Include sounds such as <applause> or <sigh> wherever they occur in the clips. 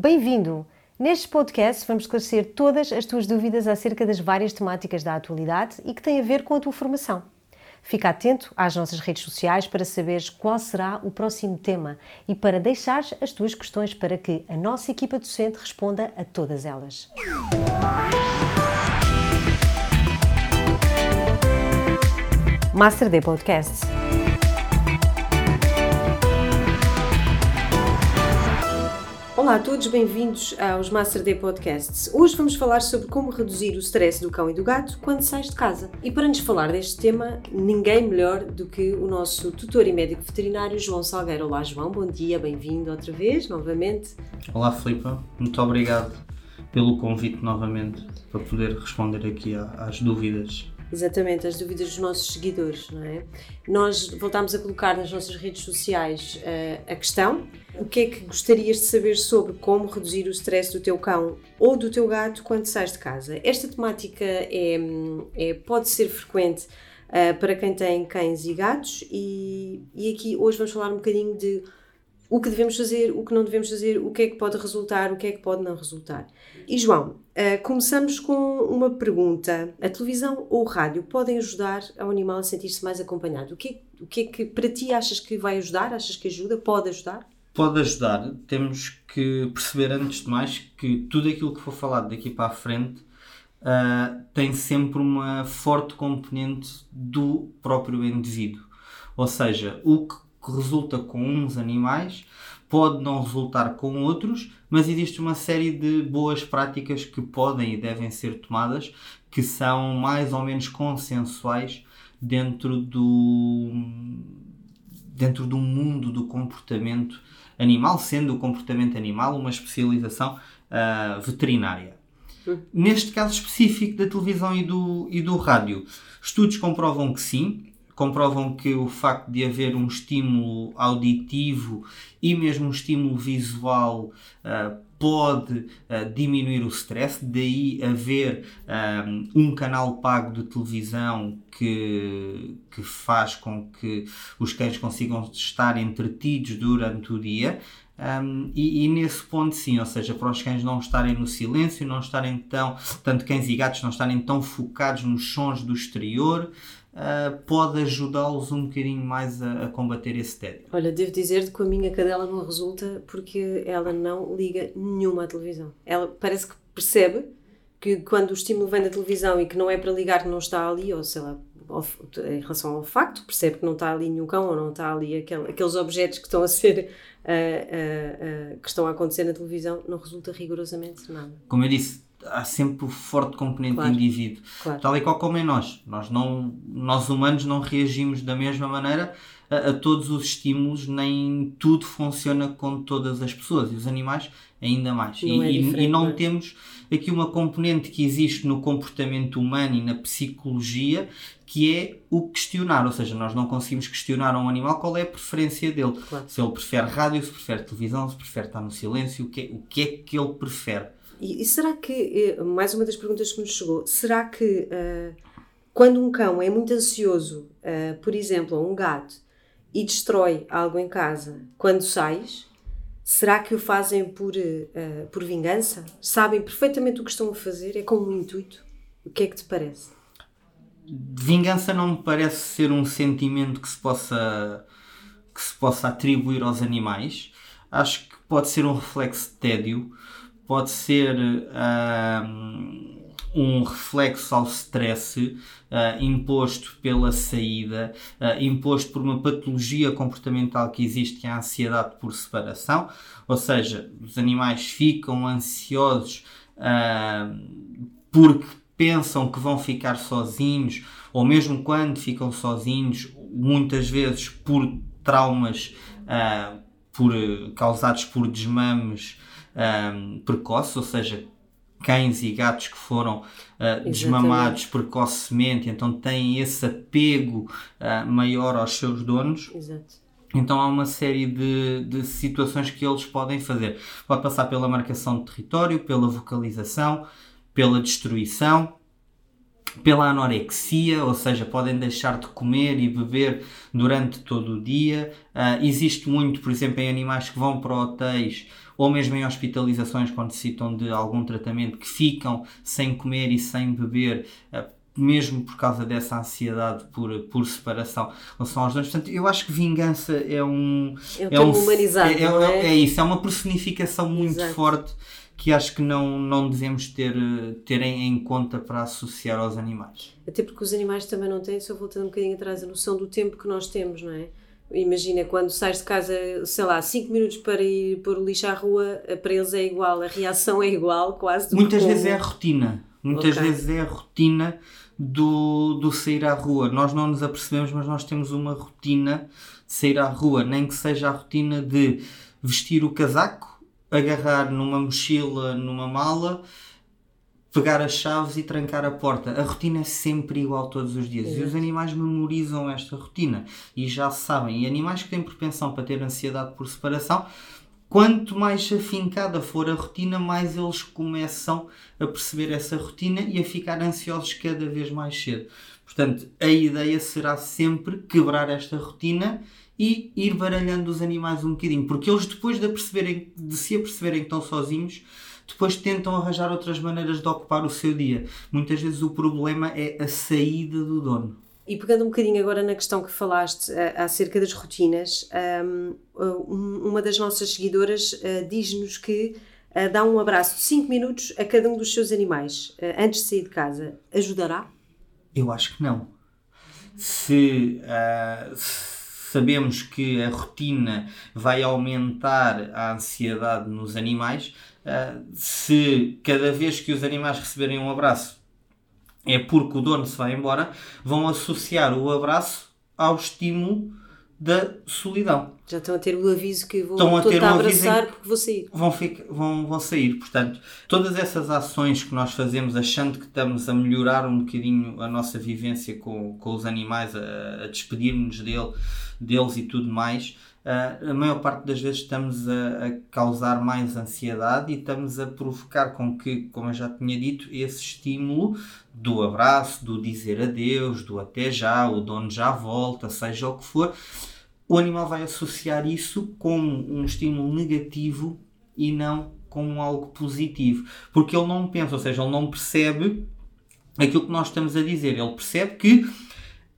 Bem-vindo! Neste podcast vamos esclarecer todas as tuas dúvidas acerca das várias temáticas da atualidade e que têm a ver com a tua formação. Fica atento às nossas redes sociais para saberes qual será o próximo tema e para deixares as tuas questões para que a nossa equipa docente responda a todas elas. Master D Podcasts. Olá a todos, bem-vindos aos Master D Podcasts. Hoje vamos falar sobre como reduzir o stress do cão e do gato quando sais de casa. E para nos falar deste tema, ninguém melhor do que o nosso tutor e médico veterinário João Salgueiro. Olá João, bom dia, bem-vindo outra vez, novamente. Olá Filipa, muito obrigado pelo convite novamente para poder responder aqui às dúvidas Exatamente, as dúvidas dos nossos seguidores, não é? Nós voltámos a colocar nas nossas redes sociais uh, a questão: o que é que gostarias de saber sobre como reduzir o stress do teu cão ou do teu gato quando sais de casa? Esta temática é, é pode ser frequente uh, para quem tem cães e gatos, e, e aqui hoje vamos falar um bocadinho de o que devemos fazer, o que não devemos fazer, o que é que pode resultar, o que é que pode não resultar. E João, uh, começamos com uma pergunta. A televisão ou o rádio podem ajudar ao animal a sentir-se mais acompanhado? O que, é, o que é que para ti achas que vai ajudar? Achas que ajuda? Pode ajudar? Pode ajudar. Temos que perceber antes de mais que tudo aquilo que for falado daqui para a frente uh, tem sempre uma forte componente do próprio indivíduo. Ou seja, o que que resulta com uns animais pode não resultar com outros, mas existe uma série de boas práticas que podem e devem ser tomadas que são mais ou menos consensuais dentro do dentro do mundo do comportamento animal, sendo o comportamento animal uma especialização uh, veterinária. Hum. Neste caso específico da televisão e do, e do rádio, estudos comprovam que sim, comprovam que o facto de haver um estímulo auditivo e mesmo um estímulo visual uh, pode uh, diminuir o stress, daí haver um, um, canal pago de televisão que, que faz com que os cães consigam estar entretidos durante o dia. Um, e, e, nesse ponto sim, ou seja, para os cães não estarem no silêncio, não estarem tão, tanto cães e gatos não estarem tão focados nos sons do exterior, uh, pode ajudá-los um bocadinho mais a, a, combater esse tédio. Olha, devo dizer-te que a minha cadela não resulta porque ela não liga nenhuma à televisão. Ela parece que percebe que quando o estímulo vem da televisão e que não é para ligar, não está ali, ou sei lá, em relação ao facto, percebe que não está ali nenhum cão ou não está ali aquele, aqueles objetos que estão a ser uh, uh, uh, que estão a acontecer na televisão, não resulta rigorosamente nada. Como eu disse, há sempre o forte componente claro. indivíduo. Claro. Tal e qual como em nós. Nós, não, nós humanos não reagimos da mesma maneira a, a, todos os estímulos, nem tudo funciona com todas as pessoas. E os animais ainda mais. Não e, é e, não é? temos aqui uma componente que existe no comportamento humano e na psicologia que é o questionar, ou seja, nós não conseguimos questionar a um animal qual é a preferência dele. Claro. Se ele prefere rádio, se prefere televisão, se prefere estar no silêncio, o que é, o que, é que ele prefere. E, e, será que, eh, mais uma das perguntas que nos chegou, será que uh, quando um cão é muito ansioso, uh, por exemplo, ou um gato, e destrói algo em casa, quando sais, será que o fazem por, uh, por vingança? Sabem perfeitamente o que estão a fazer? É como um intuito? O que é que te parece? Vingança não me parece ser um sentimento que se possa, que se possa atribuir aos animais. Acho que pode ser um reflexo de tédio pode ser uh, um reflexo ao stress uh, imposto pela saída, uh, imposto por uma patologia comportamental que existe, que é a ansiedade por separação, ou seja, os animais ficam ansiosos porque pensam que vão ficar sozinhos, ou mesmo quando ficam sozinhos, muitas vezes por traumas por, causados por desmames um, precoces, ou seja, cães e gatos que foram uh, desmamados precocemente, então têm esse apego uh, maior aos seus donos. Exato. Então há uma série de, de situações que eles podem fazer. Pode passar pela marcação de território, pela vocalização, pela destruição, pela anorexia, ou seja, podem deixar de comer e beber durante todo o dia. Uh, existe muito, por exemplo, em animais que vão para hotéis ou mesmo em hospitalizações quando necessitam de algum tratamento que ficam sem comer e sem beber. Uh, mesmo por causa dessa ansiedade por, por separação são aos donos. Portanto, eu acho que vingança é um. É, é um humanizado. É, é, é? é, isso, é uma personificação muito Exato. forte que acho que não, não devemos ter, ter em conta para associar aos animais. Até porque os animais também não têm, só voltando um bocadinho atrás, a noção do tempo que nós temos, não é? Imagina quando sais de casa, sei lá, 5 minutos para ir pôr o lixo à rua, para eles é igual, a reação é igual, quase. Muitas vezes é a rotina. Muitas okay. vezes é a rotina do, do sair à rua. Nós não nos apercebemos, mas nós temos uma rotina de sair à rua, nem que seja a rotina de vestir o casaco agarrar numa mochila, numa mala, pegar as chaves e trancar a porta. A rotina é sempre igual todos os dias. É. E os animais memorizam esta rotina e já sabem. E animais que têm propensão para ter ansiedade por separação, quanto mais afincada for a rotina, mais eles começam a perceber essa rotina e a ficar ansiosos cada vez mais cedo. Portanto, a ideia será sempre quebrar esta rotina e ir baralhando os animais um bocadinho, porque eles depois de, perceberem, de se aperceberem que estão sozinhos, depois tentam arranjar outras maneiras de ocupar o seu dia. Muitas vezes o problema é a saída do dono. E pegando um bocadinho agora na questão que falaste uh, acerca das rotinas, um, uma das nossas seguidoras uh, diz-nos que uh, dá um abraço de 5 minutos a cada um dos seus animais antes de sair de casa. Ajudará? Eu acho que não. Se, se sabemos que a rotina vai aumentar a ansiedade nos animais. Uh, se cada vez que os animais receberem um abraço é porque o dono se vai embora, vão associar o abraço ao estímulo da solidão. Já estão a ter o aviso que vou estão a ter um abraçar porque vou sair. Vão, ficar, vão, vão sair. Portanto, todas essas ações que nós fazemos achando que estamos a melhorar um bocadinho a nossa vivência com, com os animais, a, a despedir-nos dele, deles e tudo mais, a maior parte das vezes estamos a, a, causar mais ansiedade e estamos a provocar com que, como eu já tinha dito, esse estímulo do abraço, do dizer adeus, do até já, o dono já volta, seja o que for, o animal vai associar isso como um estímulo negativo e não como algo positivo. Porque ele não pensa, ou seja, ele não percebe aquilo que nós estamos a dizer. Ele percebe que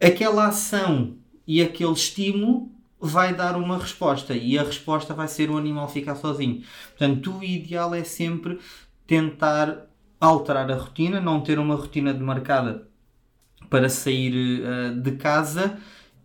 aquela ação e aquele estímulo vai dar uma resposta e a resposta vai ser o animal ficar sozinho. Portanto, o ideal é sempre tentar alterar a rotina, não ter uma rotina demarcada para sair uh, de casa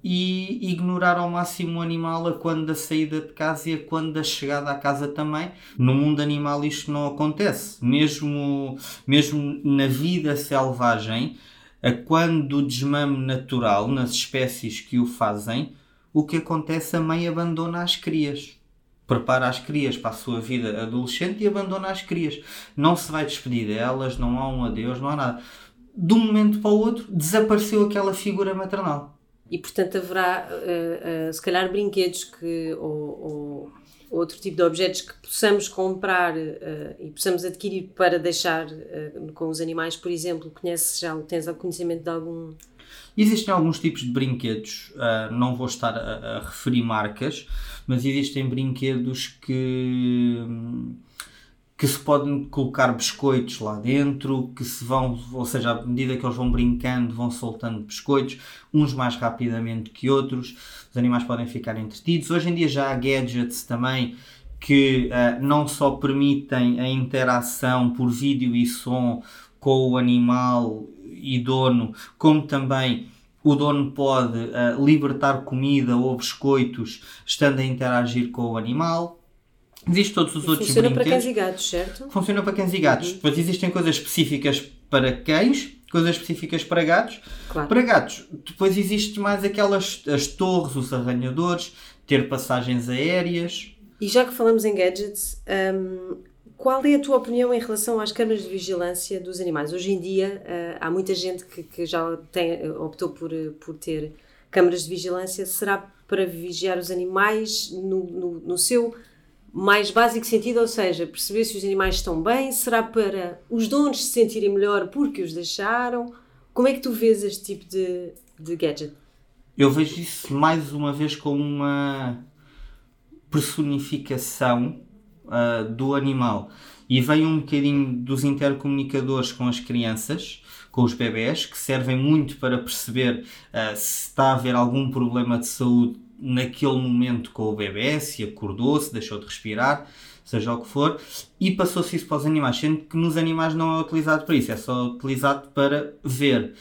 e ignorar ao máximo o animal a quando da saída de casa e a quando da chegada à casa também. No mundo animal isto não acontece. Mesmo, mesmo na vida selvagem, a quando do desmame natural, nas espécies que o fazem, o que acontece, a mãe abandona as crias. Prepara as crias para a sua vida adolescente e abandona as crias. Não se vai despedir delas, não há um adeus, não há nada. De um momento para o outro, desapareceu aquela figura maternal. E portanto haverá, uh, uh, se calhar, brinquedos que, ou, ou, outro tipo de objetos que possamos comprar uh, e possamos adquirir para deixar com os animais, por exemplo. Conheces já, tens conhecimento de algum. Existem alguns tipos de brinquedos, não vou estar a, a, referir marcas, mas existem brinquedos que. Que se podem colocar biscoitos lá dentro, que se vão, ou seja, à medida que eles vão brincando, vão soltando biscoitos, uns mais rapidamente que outros, os animais podem ficar entretidos. Hoje em dia já há gadgets também que uh, não só permitem a interação por vídeo e som com o animal e dono, como também o dono pode uh, libertar comida ou biscoitos estando a interagir com o animal. Existem todos os outros Funciona brinquedos. para cães e gatos, certo? Funciona para cães e gatos. Uhum. Depois existem coisas específicas para cães, coisas específicas para gatos. Claro. Para gatos, depois existe mais aquelas as torres, os arranhadores, ter passagens aéreas. E já que falamos em gadgets, um, qual é a tua opinião em relação às câmaras de vigilância dos animais? Hoje em dia uh, há muita gente que, que já tem, optou por, por ter câmaras de vigilância. Será para vigiar os animais no, no, no seu mais básico sentido, ou seja, perceber se os animais estão bem, será para os donos se sentirem melhor porque os deixaram, Como é que tu vês este tipo de, de gadget? Eu vejo isso mais uma vez como uma personificação uh, do animal. E vem um bocadinho dos intercomunicadores com as crianças, com os bebés, que servem muito para perceber uh, se está a haver algum problema de saúde naquele momento com o bebê, se acordou, se deixou de respirar, seja o que for, e passou-se isso para os animais, sendo que nos animais não é utilizado para isso, é só utilizado para ver.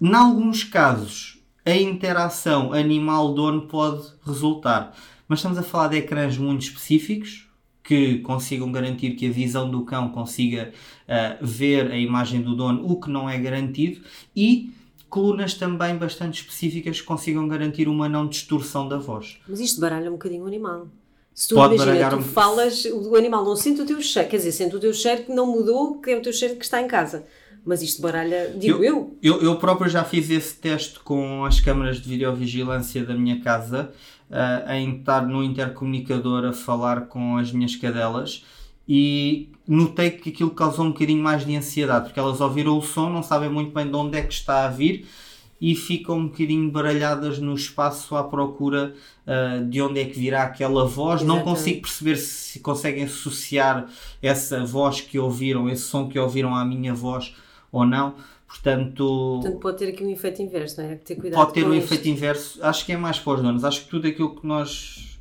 Em alguns casos, a interação animal-dono pode resultar, mas estamos a falar de ecrãs muito específicos, que consigam garantir que a visão do cão consiga uh, ver a imagem do dono, o que não é garantido, e colunas também bastante específicas que consigam garantir uma não distorção da voz. Mas isto baralha um bocadinho o animal. Se tu Pode imagina, tu um... falas, o animal não sente o teu cheiro, quer dizer, sente o teu cheiro que não mudou, que é o teu cheiro que está em casa. Mas isto baralha, digo eu. Eu, eu, eu próprio já fiz esse teste com as câmaras de videovigilância da minha casa uh, em estar no intercomunicador a falar com as minhas cadelas e notei que aquilo causou um bocadinho mais de ansiedade, porque elas ouviram o som, não sabem muito bem de onde é que está a vir e ficam um bocadinho baralhadas no espaço à procura uh, de onde é que virá aquela voz. Exatamente. Não consigo perceber se conseguem associar essa voz que ouviram, esse som que ouviram à minha voz ou não. Portanto, Portanto, pode ter aqui um efeito inverso, não é? Ter cuidado pode ter um isto. efeito inverso. Acho que é mais para os donos. Acho que tudo aquilo que nós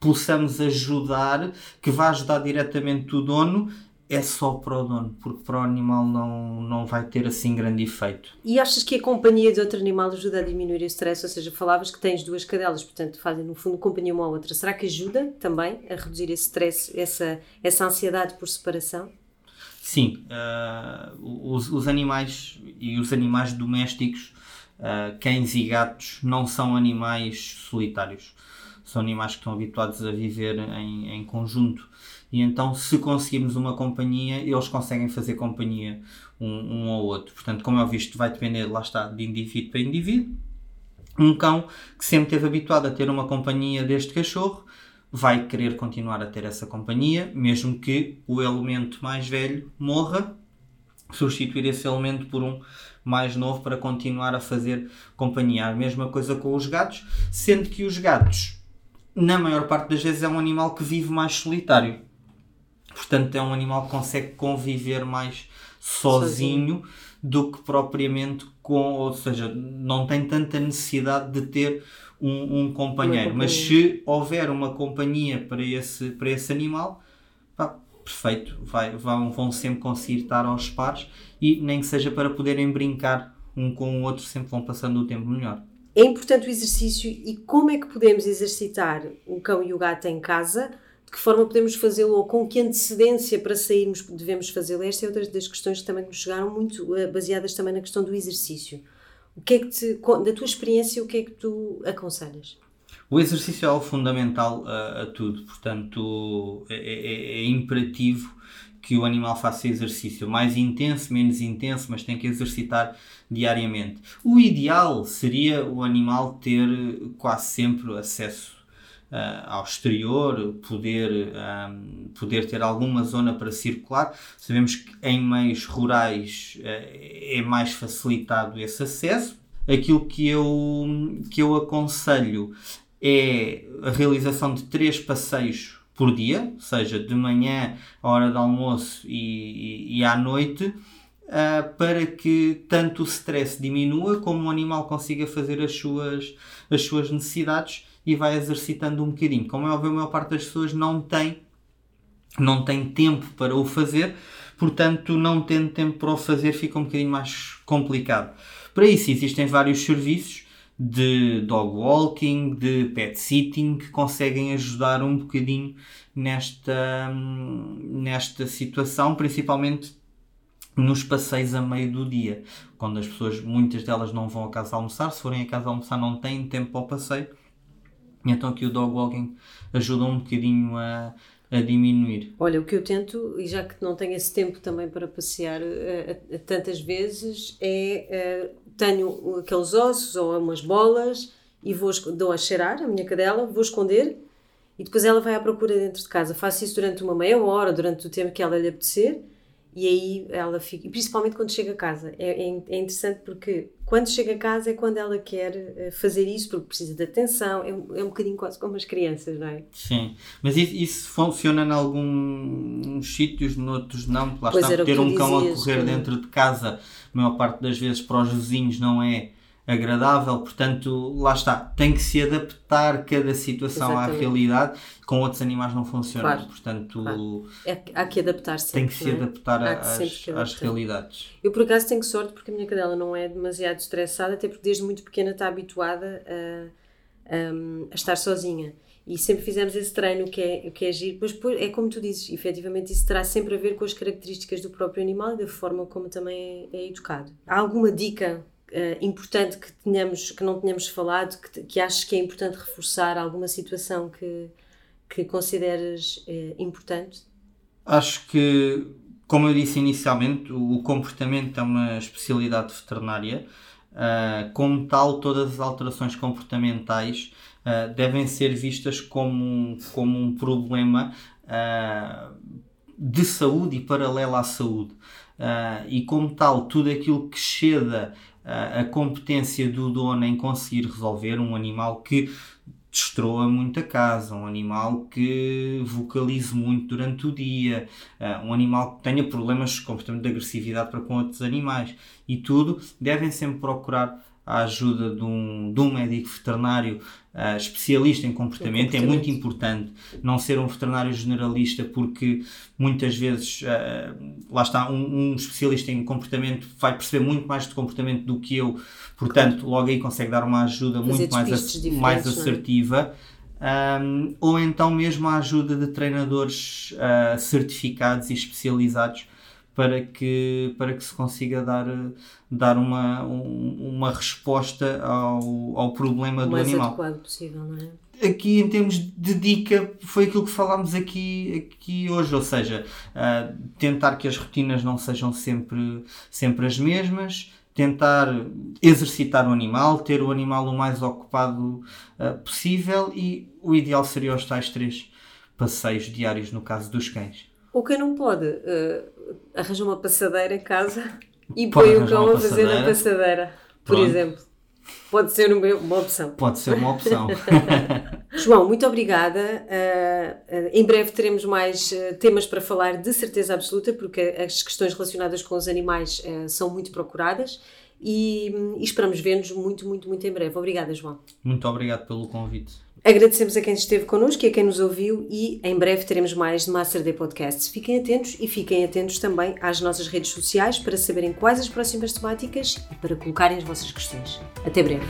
possamos ajudar, que vai ajudar diretamente o dono, é só para o dono, porque para o animal não, não vai ter assim grande efeito. E achas que a companhia de outro animal ajuda a diminuir o stress? Ou seja, falavas que tens duas cadelas, portanto fazem no fundo companhia uma à outra. Será que ajuda também a reduzir esse stress, essa, essa ansiedade por separação? Sim, uh, os, os, animais e os animais domésticos, uh, cães e gatos, não são animais solitários. São animais que estão habituados a viver em, em conjunto. E então, se conseguirmos uma companhia, eles conseguem fazer companhia um, um ao outro. Portanto, como é visto, vai depender, lá está, de indivíduo para indivíduo. Um cão que sempre esteve habituado a ter uma companhia deste cachorro vai querer continuar a ter essa companhia, mesmo que o elemento mais velho morra, substituir esse elemento por um mais novo para continuar a fazer companhia. A mesma coisa com os gatos, sendo que os gatos, na maior parte das vezes, é um animal que vive mais solitário. Portanto, é um animal que consegue conviver mais sozinho, sozinho. do que propriamente com, ou seja, não tem tanta necessidade de ter um, um companheiro. Mas se houver uma companhia para esse, para esse animal, pá, perfeito, vai, vão, vão sempre conseguir estar aos pares e nem que seja para poderem brincar um com o outro, sempre vão passando o tempo melhor. É importante o exercício e como é que podemos exercitar o cão e o gato em casa? De que forma podemos fazê-lo ou com que antecedência para sairmos devemos fazê-lo? Esta é outra das questões que também nos chegaram muito eh, baseadas também na questão do exercício. O que é que te, da tua experiência, o que é que tu aconselhas? O exercício é o fundamental a, a tudo, portanto é, é, é, imperativo que o animal faça exercício mais intenso, menos intenso, mas tem que exercitar diariamente. O ideal seria o animal ter quase sempre acesso ao exterior, poder, um, poder ter alguma zona para circular. Sabemos que em meios rurais uh, é mais facilitado esse acesso. Aquilo que eu, que eu aconselho é a realização de três passeios por dia, seja de manhã, à hora de almoço e, e, e à noite, uh, para que tanto o stress diminua como o animal consiga fazer as suas, as suas necessidades e vai exercitando um bocadinho. Como é óbvio, a maior parte das pessoas não tem, não tem tempo para o fazer, portanto, não tendo tempo para o fazer fica um bocadinho mais complicado. Para isso existem vários serviços de dog walking, de pet sitting, que conseguem ajudar um bocadinho nesta, nesta situação, principalmente nos passeios a meio do dia, quando as pessoas, muitas delas não vão a casa almoçar, se forem a casa almoçar não têm tempo para o passeio, então aqui o dog walking ajuda um bocadinho a, a diminuir. Olha, o que eu tento, e já que não tenho esse tempo também para passear uh, tantas vezes, é uh, tenho aqueles ossos ou umas bolas e vou dou a cheirar a minha cadela, vou esconder e depois ela vai à procura dentro de casa. Faço isso durante uma meia hora, durante o tempo que ela lhe apetecer e aí ela fica, principalmente quando chega a casa. É, é, é, interessante porque quando chega a casa é quando ela quer eh, fazer isso, porque precisa de atenção, é um, é um bocadinho quase como as crianças, não é? Sim, mas isso, isso funciona em alguns sítios, noutros não. Lá pois está, ter um cão dizias, a correr dentro de casa, a maior parte das vezes para os vizinhos não é agradável, portanto, lá está, tem que se adaptar cada situação Exatamente. à realidade, com outros animais não funciona, claro. portanto claro. É, há que adaptar sempre, tem que se é? adaptar às, às, realidades. Eu por acaso tenho sorte porque a minha cadela não é demasiado estressada, até porque desde muito pequena está habituada a, a, estar sozinha e sempre fizemos esse treino que é, que é giro, mas é como tu dizes, efetivamente isso terá sempre a ver com as características do próprio animal e da forma como também é, é educado. Há alguma dica uh, importante que, tenhamos, que não tenhamos falado, que, que achas que é importante reforçar? Alguma situação que, que consideras uh, importante? Acho que, como eu disse inicialmente, o comportamento é uma especialidade veterinária. Uh, como tal, todas as alterações comportamentais devem ser vistas como, como um problema de saúde e paralelo à saúde. e como tal, tudo aquilo que ceda a competência do dono em conseguir resolver um animal que destroa muito a casa, um animal que vocalize muito durante o dia, um animal que tenha problemas de comportamento de agressividade para com outros animais. E tudo, devem sempre procurar a ajuda de um, de um médico veterinário uh, especialista em comportamento. comportamento. É muito importante não ser um veterinário generalista, porque muitas vezes, uh, lá está, um, um, especialista em comportamento vai perceber muito mais de comportamento do que eu, portanto, logo aí consegue dar uma ajuda Fazer muito mais, mais é? assertiva. Um, ou então mesmo a ajuda de treinadores uh, certificados e especializados para que, para que se consiga dar, dar uma, uma resposta ao, ao problema o do animal. O mais adequado possível, não é? Aqui, em termos de dica, foi aquilo que falámos aqui, aqui hoje, ou seja, uh, tentar que as rotinas não sejam sempre, sempre as mesmas, tentar exercitar o animal, ter o animal o mais ocupado uh, possível e o ideal seria os tais três passeios diários no caso dos cães. O que não pode uh, arranja uma passadeira em casa e põe o cão a fazer na passadeira, por Pronto. exemplo. Pode ser uma opção. Pode ser uma opção. <laughs> João, muito obrigada. Uh, uh, em breve teremos mais uh, temas para falar de certeza absoluta, porque as questões relacionadas com os animais são muito procuradas e, um, e esperamos ver-nos muito, muito, muito em breve. Obrigada, João. Muito obrigado pelo convite. Agradecemos a quem esteve connosco e a quem nos ouviu e em breve teremos mais de Master Day Podcasts. Fiquem atentos e fiquem atentos também às nossas redes sociais para saberem quais as próximas temáticas e para colocarem as vossas questões. Até breve.